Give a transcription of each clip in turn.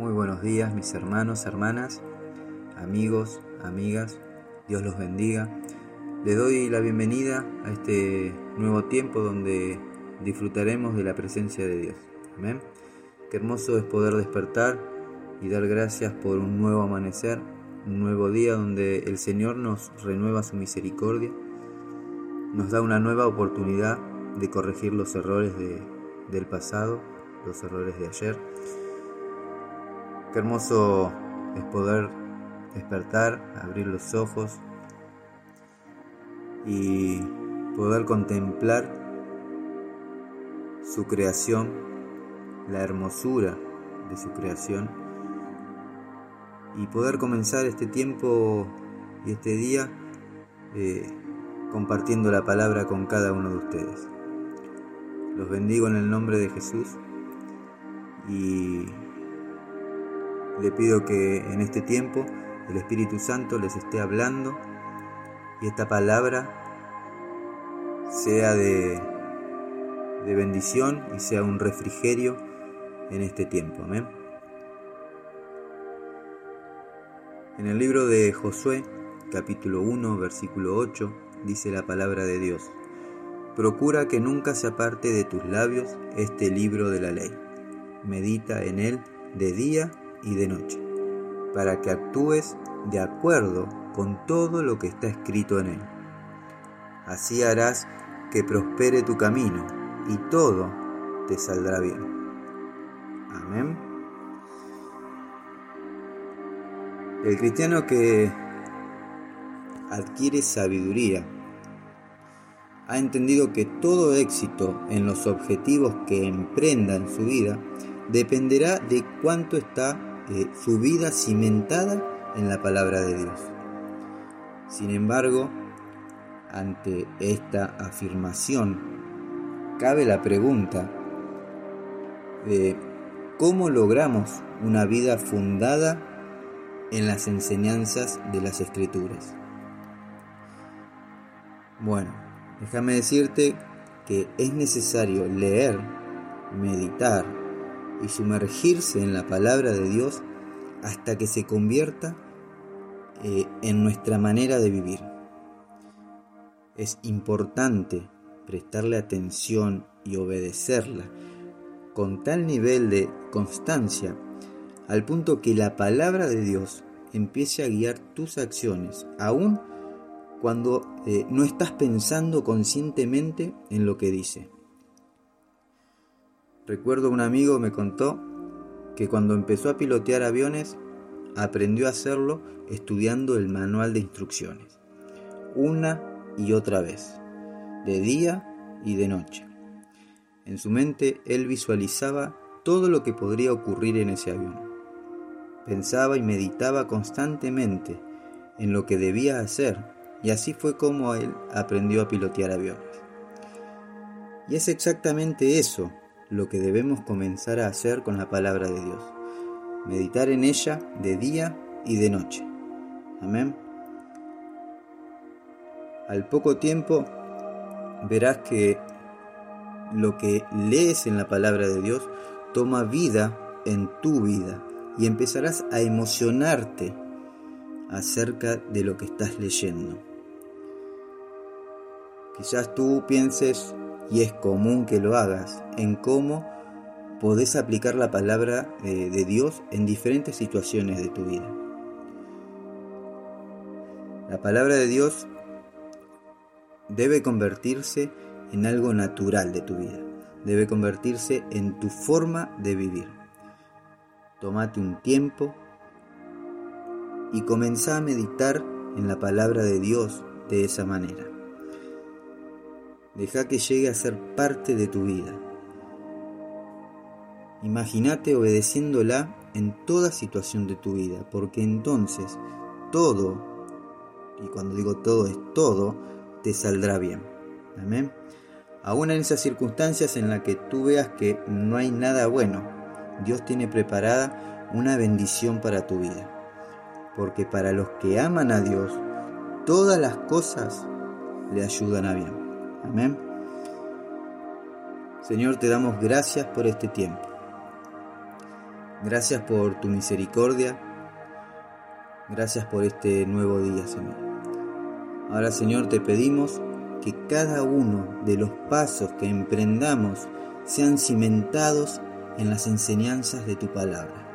Muy buenos días mis hermanos, hermanas, amigos, amigas, Dios los bendiga. Le doy la bienvenida a este nuevo tiempo donde disfrutaremos de la presencia de Dios. Amén. Qué hermoso es poder despertar y dar gracias por un nuevo amanecer, un nuevo día donde el Señor nos renueva su misericordia, nos da una nueva oportunidad de corregir los errores del pasado, los errores de ayer. Qué hermoso es poder despertar, abrir los ojos y poder contemplar su creación, la hermosura de su creación y poder comenzar este tiempo y este día eh, compartiendo la palabra con cada uno de ustedes. Los bendigo en el nombre de Jesús y le pido que en este tiempo el Espíritu Santo les esté hablando y esta palabra sea de, bendición y sea un refrigerio en este tiempo. Amén. En el libro de Josué, capítulo 1, versículo 8, dice la palabra de Dios. Procura que nunca se aparte de tus labios este libro de la ley. Medita en él de día y de noche, para que actúes de acuerdo con todo lo que está escrito en él. Así harás que prospere tu camino y todo te saldrá bien. Amén. El cristiano que adquiere sabiduría ha entendido que todo éxito en los objetivos que emprenda en su vida dependerá de cuánto está su vida cimentada en la palabra de Dios. Sin embargo, ante esta afirmación, cabe la pregunta de cómo logramos una vida fundada en las enseñanzas de las escrituras. Bueno, déjame decirte que es necesario leer, meditar y sumergirse en la palabra de Dios hasta que se convierta eh, en nuestra manera de vivir. Es importante prestarle atención y obedecerla con tal nivel de constancia al punto que la palabra de Dios empiece a guiar tus acciones, aun cuando eh, no estás pensando conscientemente en lo que dice. Recuerdo un amigo me contó que cuando empezó a pilotear aviones aprendió a hacerlo estudiando el manual de instrucciones, una y otra vez, de día y de noche. En su mente él visualizaba todo lo que podría ocurrir en ese avión Pensaba y meditaba constantemente en lo que debía hacer y así fue como él aprendió a pilotear aviones. Y es exactamente eso lo que debemos comenzar a hacer con la palabra de Dios. Meditar en ella de día y de noche. Amén. Al poco tiempo verás que lo que lees en la palabra de Dios toma vida en tu vida y empezarás a emocionarte acerca de lo que estás leyendo. Quizás tú pienses, y es común que lo hagas, en cómo podés aplicar la palabra eh, de Dios en diferentes situaciones de tu vida. La palabra de Dios debe convertirse en algo natural de tu vida, debe convertirse en tu forma de vivir. Tómate un tiempo y comenzá a meditar en la palabra de Dios de esa manera. Deja que llegue a ser parte de tu vida. Imagínate obedeciéndola en toda situación de tu vida, porque entonces todo, y cuando digo todo es todo, te saldrá bien. Amén. Aún en esas circunstancias en las que tú veas que no hay nada bueno, Dios tiene preparada una bendición para tu vida. Porque para los que aman a Dios, todas las cosas le ayudan a bien. Amén. Señor, te damos gracias por este tiempo. Gracias por tu misericordia. Gracias por este nuevo día, Señor. Ahora, Señor, te pedimos que cada uno de los pasos que emprendamos sean cimentados en las enseñanzas de tu palabra.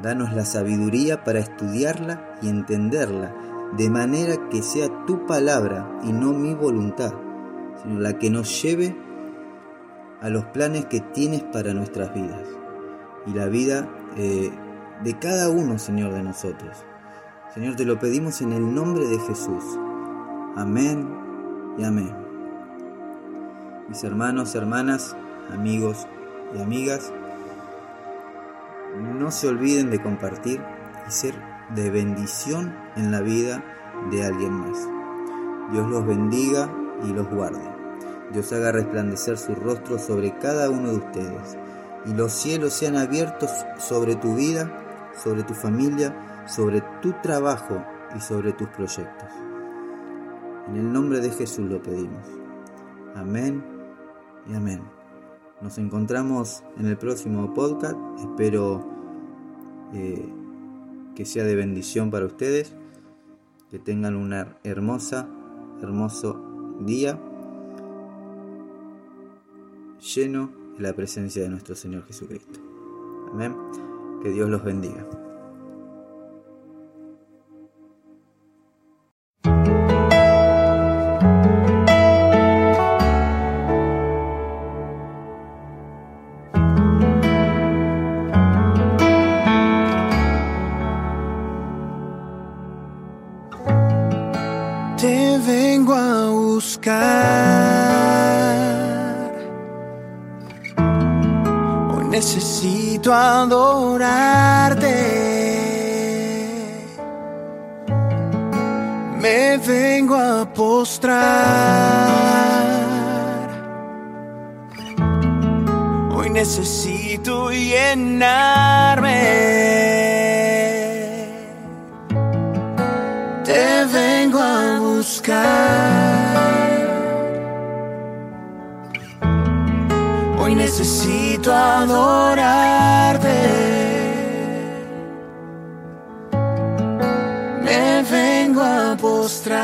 Danos la sabiduría para estudiarla y entenderla, de manera que sea tu palabra y no mi voluntad, la que nos lleve a los planes que tienes para nuestras vidas y la vida eh, de cada uno, Señor, de nosotros. Señor, te lo pedimos en el nombre de Jesús. Amén y amén. Mis hermanos, hermanas, amigos y amigas, no se olviden de compartir y ser de bendición en la vida de alguien más. Dios los bendiga y los guarde. Dios haga resplandecer su rostro sobre cada uno de ustedes y los cielos sean abiertos sobre tu vida, sobre tu familia, sobre tu trabajo y sobre tus proyectos. En el nombre de Jesús lo pedimos. Amén y amén. Nos encontramos en el próximo podcast. Espero eh, que sea de bendición para ustedes. Que tengan una hermosa, hermoso día lleno de la presencia de nuestro Señor Jesucristo. Amén. Que Dios los bendiga. Necesito adorarte. Me vengo a postrar. Hoy necesito llenarme. te vengo a buscar. Necesito adorarte. Me vengo a postrar.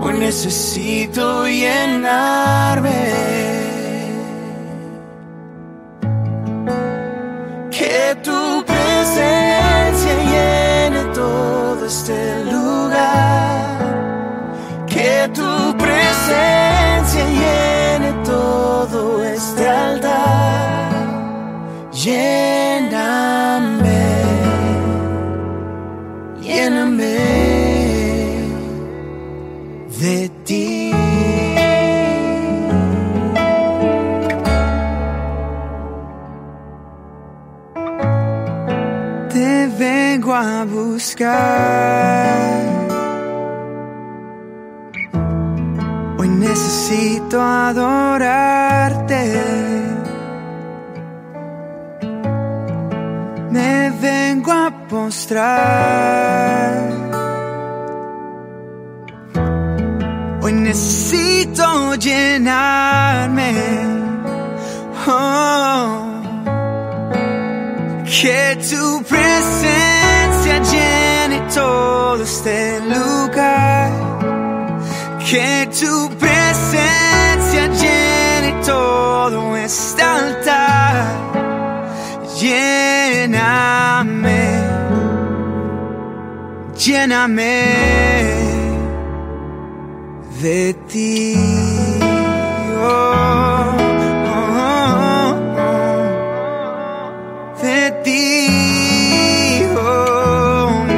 Hoy necesito llenarme. Que tu presencia llene todo este lugar. Que tu vengo a buscar. Hoy necesito adorarte. Me vengo a postrar. Hoy necesito llenarme. Oh que tu presencia llene todo este lugar. Que tu presencia llene todo este altar. Lléname, lléname de ti. Ti,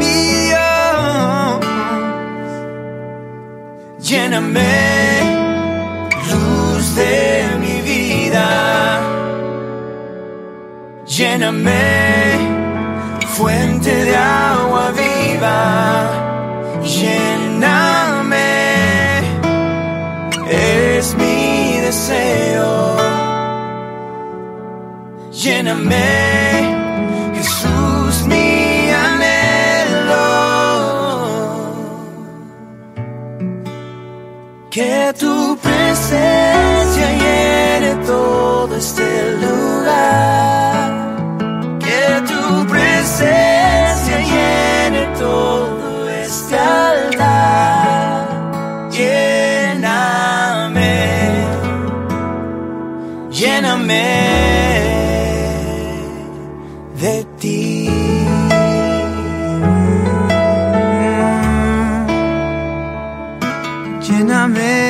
mío. Lléname, luz de mi vida. Lléname, lléname, Jesús, mi anhelo. Que tu presencia ti. Lléname.